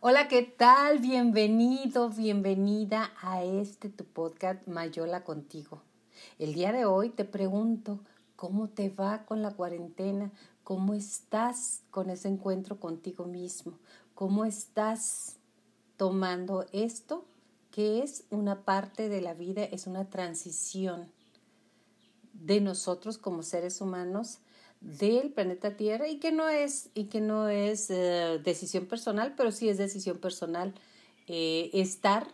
Hola, ¿qué tal? Bienvenido, bienvenida a este tu podcast Mayola contigo. El día de hoy te pregunto, ¿cómo te va con la cuarentena? ¿Cómo estás con ese encuentro contigo mismo? ¿Cómo estás tomando esto que es una parte de la vida, es una transición de nosotros como seres humanos del planeta Tierra y que no es, y que no es eh, decisión personal, pero sí es decisión personal eh, estar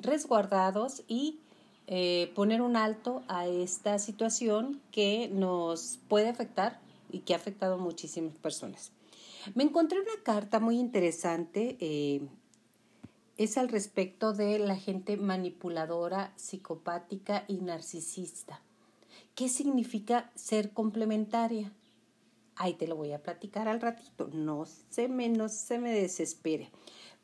resguardados y eh, poner un alto a esta situación que nos puede afectar y que ha afectado a muchísimas personas. Me encontré una carta muy interesante, es al respecto de la gente manipuladora, psicopática y narcisista. ¿Qué significa ser complementaria? Ahí te lo voy a platicar al ratito. No se me, no se me desespere.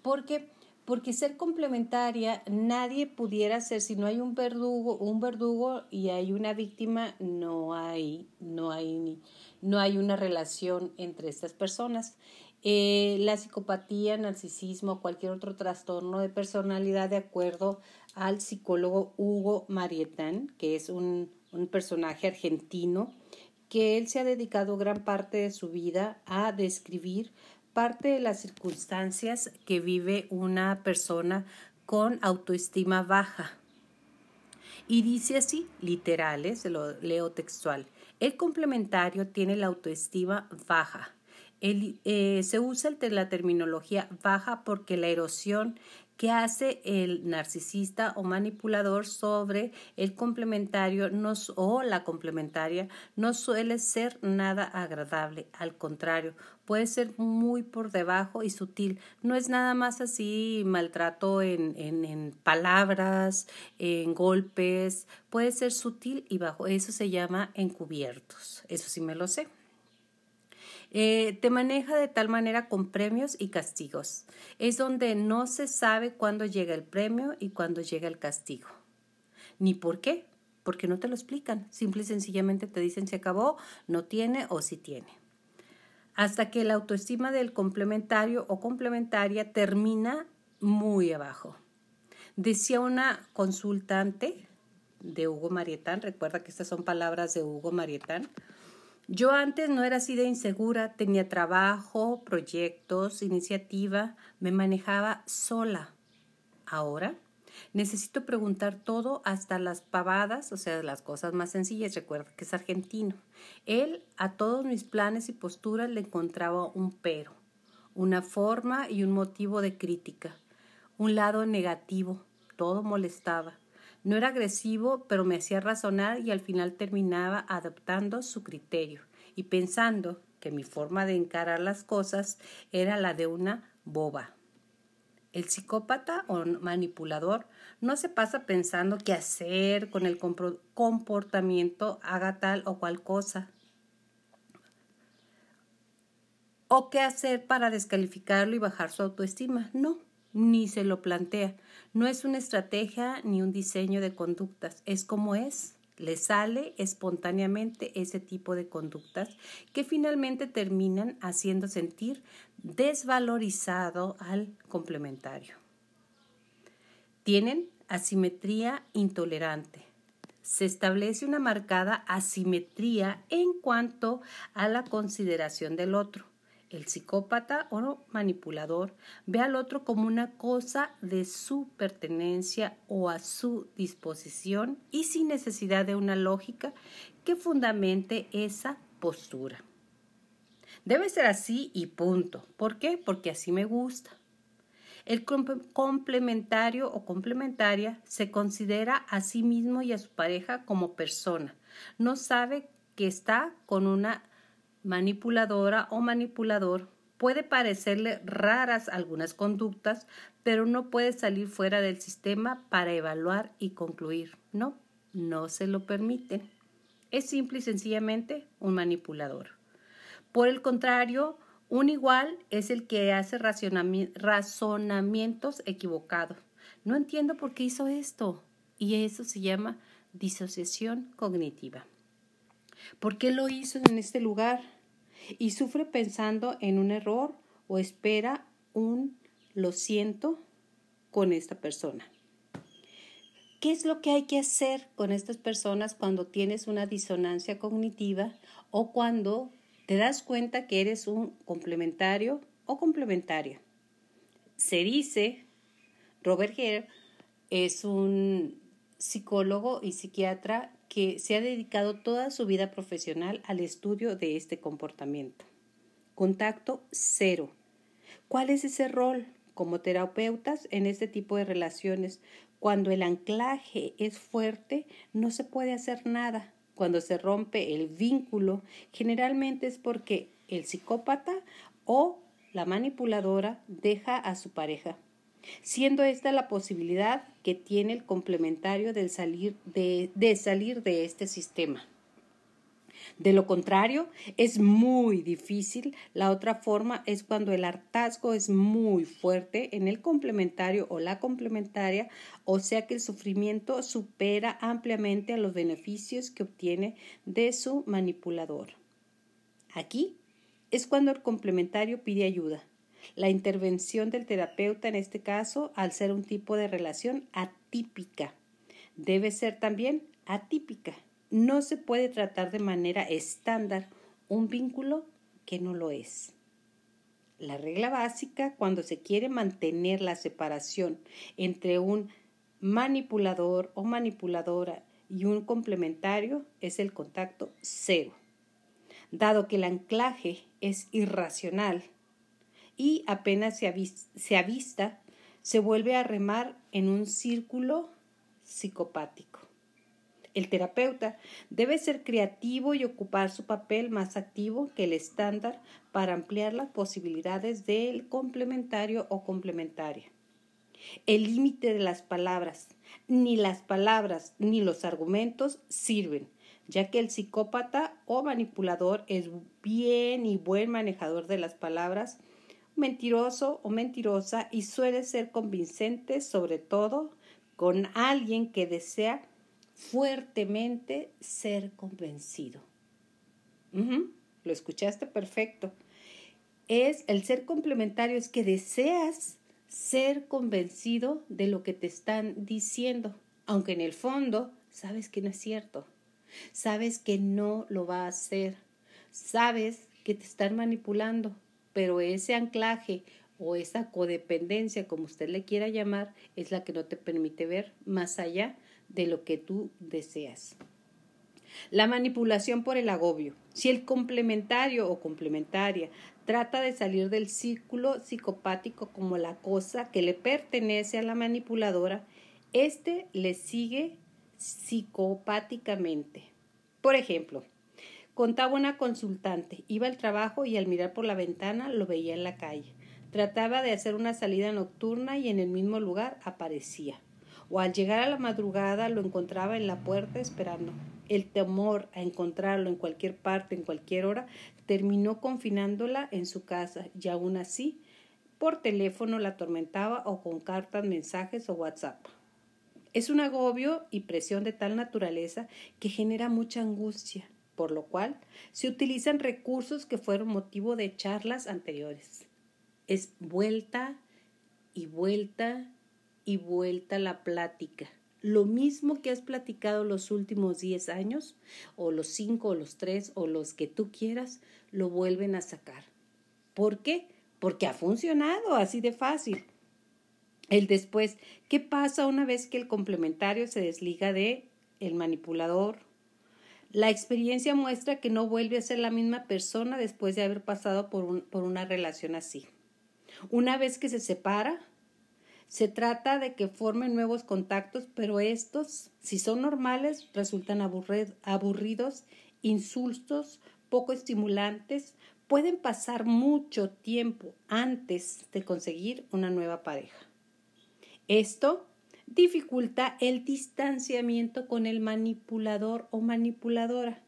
Porque, porque ser complementaria, nadie pudiera ser, si no hay un verdugo, un verdugo y hay una víctima, no hay, no hay, no hay una relación entre estas personas. Eh, la psicopatía, narcisismo, cualquier otro trastorno de personalidad, de acuerdo al psicólogo Hugo Marietán, que es un, un personaje argentino, que él se ha dedicado gran parte de su vida a describir parte de las circunstancias que vive una persona con autoestima baja. Y dice así, literales, se lo leo textual. El complementario tiene la autoestima baja. Eh, se usa la terminología baja porque la erosión ¿Qué hace el narcisista o manipulador sobre el complementario o la complementaria? No suele ser nada agradable, al contrario, puede ser muy por debajo y sutil. No es nada más así maltrato en, en palabras, en golpes, puede ser sutil y bajo. Eso se llama encubiertos. Eso sí me lo sé. Eh, te maneja de tal manera con premios y castigos. Es donde no se sabe cuándo llega el premio y cuándo llega el castigo. Ni por qué, porque no te lo explican. Simple y sencillamente te dicen si acabó, no tiene o si tiene. Hasta que la autoestima del complementario o complementaria termina muy abajo. Decía una consultante de Hugo Marietán, recuerda que estas son palabras de Hugo Marietán, yo antes no era así de insegura, tenía trabajo, proyectos, iniciativa, me manejaba sola. Ahora necesito preguntar todo hasta las pavadas, o sea, las cosas más sencillas. Recuerda que es argentino. Él a todos mis planes y posturas le encontraba un pero, una forma y un motivo de crítica, un lado negativo, todo molestaba. No era agresivo, pero me hacía razonar y al final terminaba adoptando su criterio y pensando que mi forma de encarar las cosas era la de una boba. El psicópata o manipulador no se pasa pensando qué hacer con el comportamiento, haga tal o cual cosa. O qué hacer para descalificarlo y bajar su autoestima. No, ni se lo plantea. No es una estrategia ni un diseño de conductas, es como es. Le sale espontáneamente ese tipo de conductas que finalmente terminan haciendo sentir desvalorizado al complementario. Tienen asimetría intolerante. Se establece una marcada asimetría en cuanto a la consideración del otro el psicópata o manipulador ve al otro como una cosa de su pertenencia o a su disposición y sin necesidad de una lógica que fundamente esa postura. Debe ser así y punto. ¿Por qué? Porque así me gusta. El complementario o complementaria se considera a sí mismo y a su pareja como persona. No sabe que está con una manipuladora o manipulador, puede parecerle raras algunas conductas, pero no puede salir fuera del sistema para evaluar y concluir. No, no se lo permiten. Es simple y sencillamente un manipulador. Por el contrario, un igual es el que hace razonamientos equivocados. No entiendo por qué hizo esto. Y eso se llama disociación cognitiva. ¿Por qué lo hizo en este lugar? Y sufre pensando en un error o espera un lo siento con esta persona. ¿Qué es lo que hay que hacer con estas personas cuando tienes una disonancia cognitiva o cuando te das cuenta que eres un complementario o complementaria? Se dice, Robert Hare es un psicólogo y psiquiatra que se ha dedicado toda su vida profesional al estudio de este comportamiento. Contacto cero. ¿Cuál es ese rol? Como terapeutas en este tipo de relaciones, cuando el anclaje es fuerte, no se puede hacer nada. Cuando se rompe el vínculo, generalmente es porque el psicópata o la manipuladora deja a su pareja siendo esta la posibilidad que tiene el complementario de salir de, de salir de este sistema. De lo contrario, es muy difícil. La otra forma es cuando el hartazgo es muy fuerte en el complementario o la complementaria, o sea que el sufrimiento supera ampliamente a los beneficios que obtiene de su manipulador. Aquí es cuando el complementario pide ayuda la intervención del terapeuta en este caso, al ser un tipo de relación atípica, debe ser también atípica. No se puede tratar de manera estándar un vínculo que no lo es. La regla básica cuando se quiere mantener la separación entre un manipulador o manipuladora y un complementario es el contacto cero. Dado que el anclaje es irracional, y apenas se, avista, se vuelve a remar en un círculo psicopático. El terapeuta debe ser creativo y ocupar su papel más activo que el estándar para ampliar las posibilidades del complementario o complementaria. El límite de las palabras, ni las palabras ni los argumentos sirven, ya que el psicópata o manipulador es bien y buen manejador de las palabras mentiroso o mentirosa y suele ser convincente sobre todo con alguien que desea fuertemente ser convencido. Lo escuchaste perfecto. Es el ser complementario, es que deseas ser convencido de lo que te están diciendo, aunque en el fondo sabes que no es cierto, sabes que no lo va a hacer, sabes que te están manipulando, pero ese anclaje o esa codependencia, como usted le quiera llamar, es la que no te permite ver más allá de lo que tú deseas. La manipulación por el agobio. Si el complementario o complementaria trata de salir del círculo psicopático como la cosa que le pertenece a la manipuladora, éste le sigue psicopáticamente. Por ejemplo, Contaba una consultante, iba al trabajo y al mirar por la ventana lo veía en la calle. Trataba de hacer una salida nocturna y en el mismo lugar aparecía. O al llegar a la madrugada lo encontraba en la puerta esperando. El temor a encontrarlo en cualquier parte, en cualquier hora, terminó confinándola en su casa y aún así por teléfono la atormentaba o con cartas, mensajes o WhatsApp. Es un agobio y presión de tal naturaleza que genera mucha angustia, por lo cual se utilizan recursos que fueron motivo de charlas anteriores. Es vuelta y vuelta y vuelta la plática. Lo mismo que has platicado los últimos 10 años, o los 5, o los 3, o los que tú quieras, lo vuelven a sacar. ¿Por qué? Porque ha funcionado así de fácil. El después, ¿qué pasa una vez que el complementario se desliga de el manipulador la experiencia muestra que no vuelve a ser la misma persona después de haber pasado por, por una relación así. Una vez que se separa, se trata de que formen nuevos contactos, pero estos, si son normales, resultan aburridos, insultos, poco estimulantes. Pueden pasar mucho tiempo antes de conseguir una nueva pareja. Esto dificulta el distanciamiento con el manipulador o manipuladora.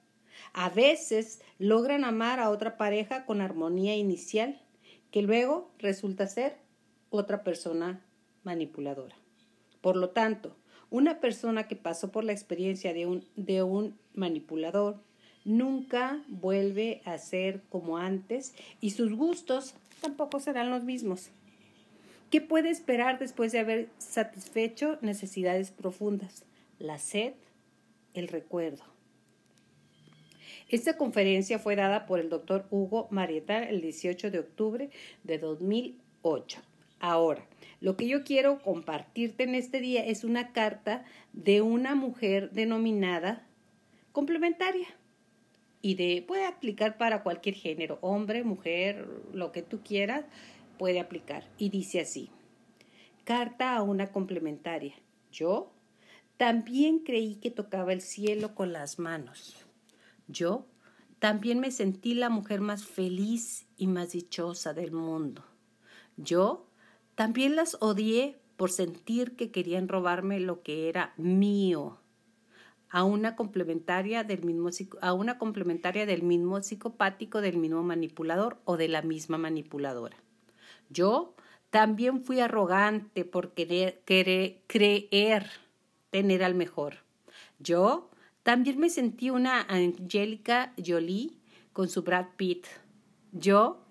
A veces logran amar a otra pareja con armonía inicial, que luego resulta ser otra persona manipuladora. Por lo tanto, una persona que pasó por la experiencia de un, de un manipulador nunca vuelve a ser como antes y sus gustos tampoco serán los mismos. ¿Qué puede esperar después de haber satisfecho necesidades profundas? La sed, el recuerdo. Esta conferencia fue dada por el doctor Hugo Marieta el 18 de octubre de 2008. Ahora, lo que yo quiero compartirte en este día es una carta de una mujer denominada complementaria y de puede aplicar para cualquier género, hombre, mujer, lo que tú quieras, puede aplicar. Y dice así: Carta a una complementaria. Yo también creí que tocaba el cielo con las manos. Yo también me sentí la mujer más feliz y más dichosa del mundo. Yo también las odié por sentir que querían robarme lo que era mío a una complementaria del mismo a una complementaria del mismo psicopático, del mismo manipulador o de la misma manipuladora. Yo también fui arrogante por querer, creer tener al mejor. Yo también me sentí una Angélica Jolie con su Brad Pitt. Yo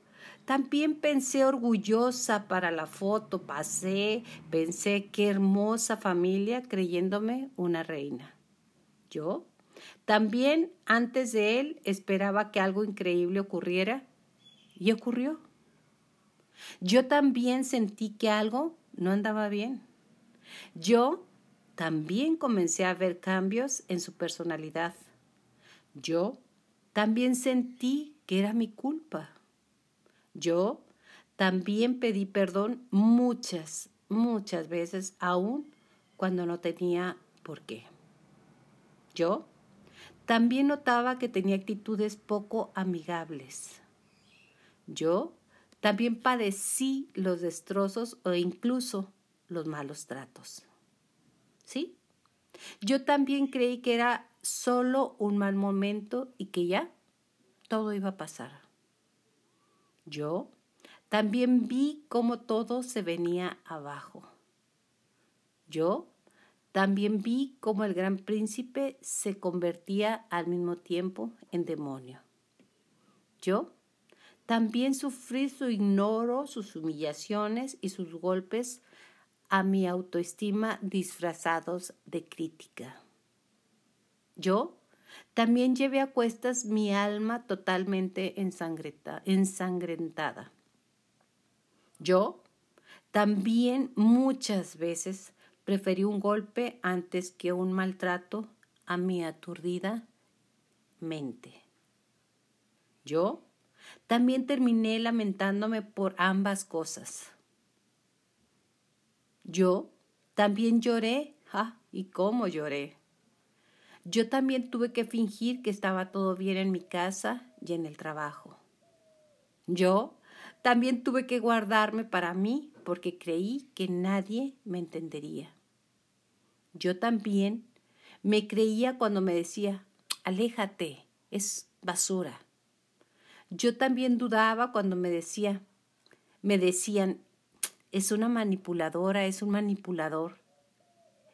también pensé orgullosa para la foto, pasé, pensé qué hermosa familia creyéndome una reina. Yo también antes de él esperaba que algo increíble ocurriera y ocurrió. Yo también sentí que algo no andaba bien. Yo también comencé a ver cambios en su personalidad. Yo también sentí que era mi culpa. Yo también pedí perdón muchas, muchas veces, aún cuando no tenía por qué. Yo también notaba que tenía actitudes poco amigables. Yo también padecí los destrozos o incluso los malos tratos. ¿Sí? Yo también creí que era solo un mal momento y que ya todo iba a pasar. Yo también vi cómo todo se venía abajo. Yo también vi cómo el gran príncipe se convertía al mismo tiempo en demonio. Yo también sufrí su ignoro, sus humillaciones y sus golpes a mi autoestima disfrazados de crítica. Yo también llevé a cuestas mi alma totalmente ensangrentada. Yo también muchas veces Preferí un golpe antes que un maltrato a mi aturdida mente. Yo también terminé lamentándome por ambas cosas. Yo también lloré, ah, y cómo lloré. Yo también tuve que fingir que estaba todo bien en mi casa y en el trabajo. Yo también tuve que guardarme para mí porque creí que nadie me entendería. Yo también me creía cuando me decía, aléjate, es basura. Yo también dudaba cuando me decía, me decían, es una manipuladora, es un manipulador,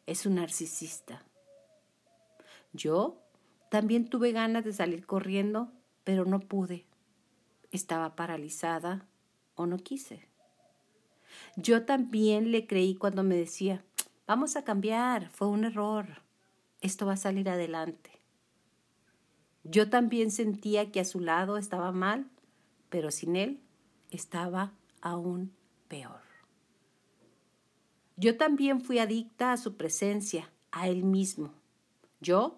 es un narcisista. Yo también tuve ganas de salir corriendo, pero no pude. Estaba paralizada o no quise. Yo también le creí cuando me decía, vamos a cambiar, fue un error, esto va a salir adelante. Yo también sentía que a su lado estaba mal, pero sin él estaba aún peor. Yo también fui adicta a su presencia, a él mismo. Yo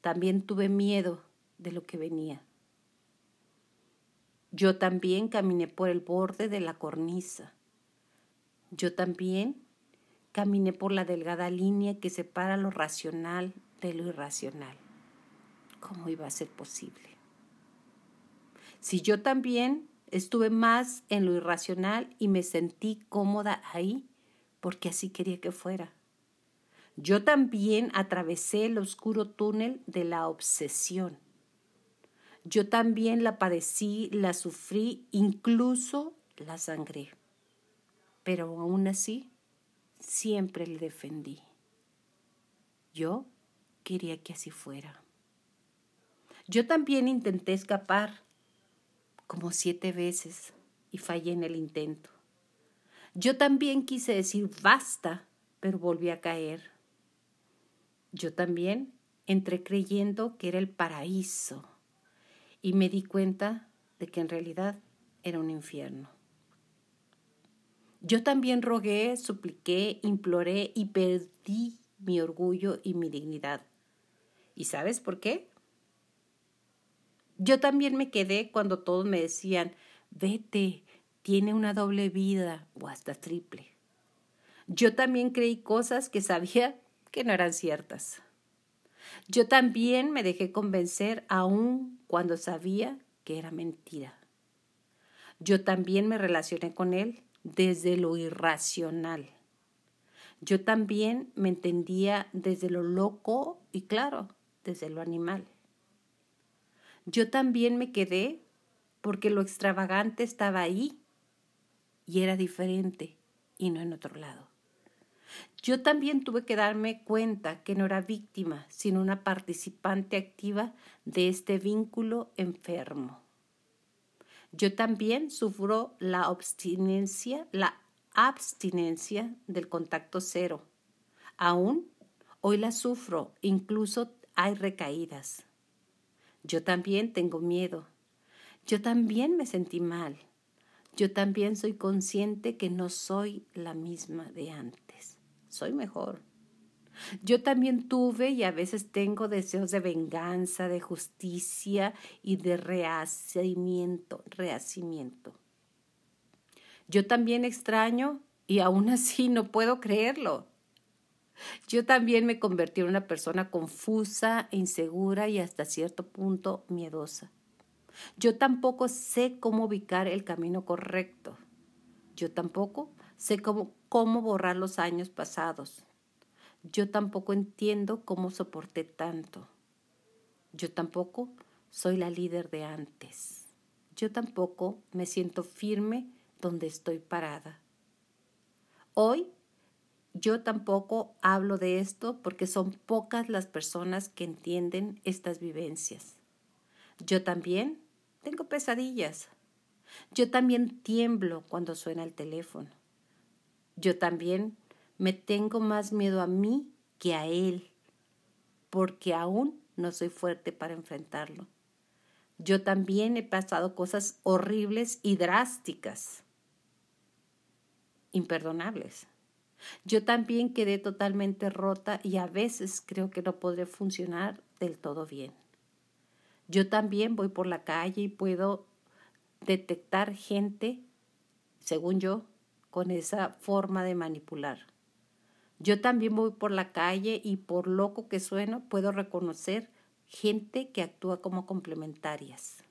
también tuve miedo de lo que venía. Yo también caminé por el borde de la cornisa. Yo también caminé por la delgada línea que separa lo racional de lo irracional. ¿Cómo iba a ser posible? Si yo también estuve más en lo irracional y me sentí cómoda ahí, porque así quería que fuera. Yo también atravesé el oscuro túnel de la obsesión. Yo también la padecí, la sufrí, incluso la sangré pero aún así siempre le defendí. Yo quería que así fuera. Yo también intenté escapar como siete veces y fallé en el intento. Yo también quise decir basta, pero volví a caer. Yo también entré creyendo que era el paraíso y me di cuenta de que en realidad era un infierno. Yo también rogué, supliqué, imploré y perdí mi orgullo y mi dignidad. ¿Y sabes por qué? Yo también me quedé cuando todos me decían, vete, tiene una doble vida o hasta triple. Yo también creí cosas que sabía que no eran ciertas. Yo también me dejé convencer aún cuando sabía que era mentira. Yo también me relacioné con él desde lo irracional. Yo también me entendía desde lo loco y claro, desde lo animal. Yo también me quedé porque lo extravagante estaba ahí y era diferente y no en otro lado. Yo también tuve que darme cuenta que no era víctima, sino una participante activa de este vínculo enfermo. Yo también sufro la abstinencia, la abstinencia del contacto cero. Aún hoy la sufro, incluso hay recaídas. Yo también tengo miedo. Yo también me sentí mal. Yo también soy consciente que no soy la misma de antes. Soy mejor. Yo también tuve y a veces tengo deseos de venganza, de justicia y de rehacimiento, rehacimiento. Yo también extraño y aún así no puedo creerlo. Yo también me convertí en una persona confusa, insegura y hasta cierto punto miedosa. Yo tampoco sé cómo ubicar el camino correcto. Yo tampoco sé cómo, cómo borrar los años pasados. Yo tampoco entiendo cómo soporté tanto. Yo tampoco soy la líder de antes. Yo tampoco me siento firme donde estoy parada. Hoy yo tampoco hablo de esto porque son pocas las personas que entienden estas vivencias. Yo también tengo pesadillas. Yo también tiemblo cuando suena el teléfono. Yo también me tengo más miedo a mí que a él, porque aún no soy fuerte para enfrentarlo. Yo también he pasado cosas horribles y drásticas, imperdonables. Yo también quedé totalmente rota y a veces creo que no podré funcionar del todo bien. Yo también voy por la calle y puedo detectar gente, según yo, con esa forma de manipular. Yo también voy por la calle y por loco que sueno, puedo reconocer gente que actúa como complementarias.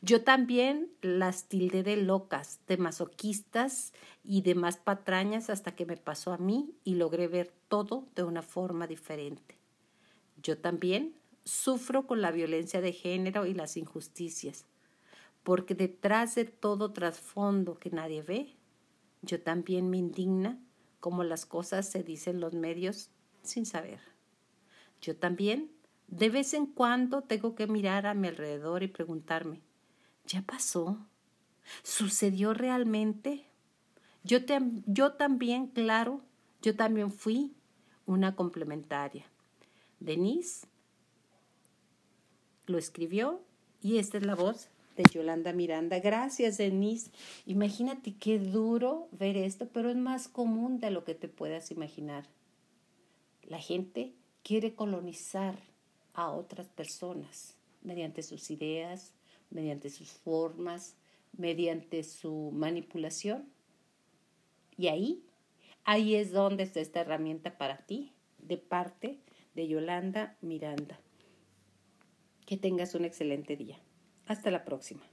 Yo también las tildé de locas, de masoquistas y de más patrañas hasta que me pasó a mí y logré ver todo de una forma diferente. Yo también sufro con la violencia de género y las injusticias, porque detrás de todo trasfondo que nadie ve, yo también me indigna como las cosas se dicen en los medios sin saber. Yo también, de vez en cuando, tengo que mirar a mi alrededor y preguntarme, ¿ya pasó? ¿Sucedió realmente? Yo, yo también, claro, yo también fui una complementaria. Denise lo escribió y esta es la voz de Yolanda Miranda. Gracias, Denise. Imagínate qué duro ver esto, pero es más común de lo que te puedas imaginar. La gente quiere colonizar a otras personas mediante sus ideas, mediante sus formas, mediante su manipulación. Y ahí, ahí es donde está esta herramienta para ti, de parte de Yolanda Miranda. Que tengas un excelente día. Hasta la próxima.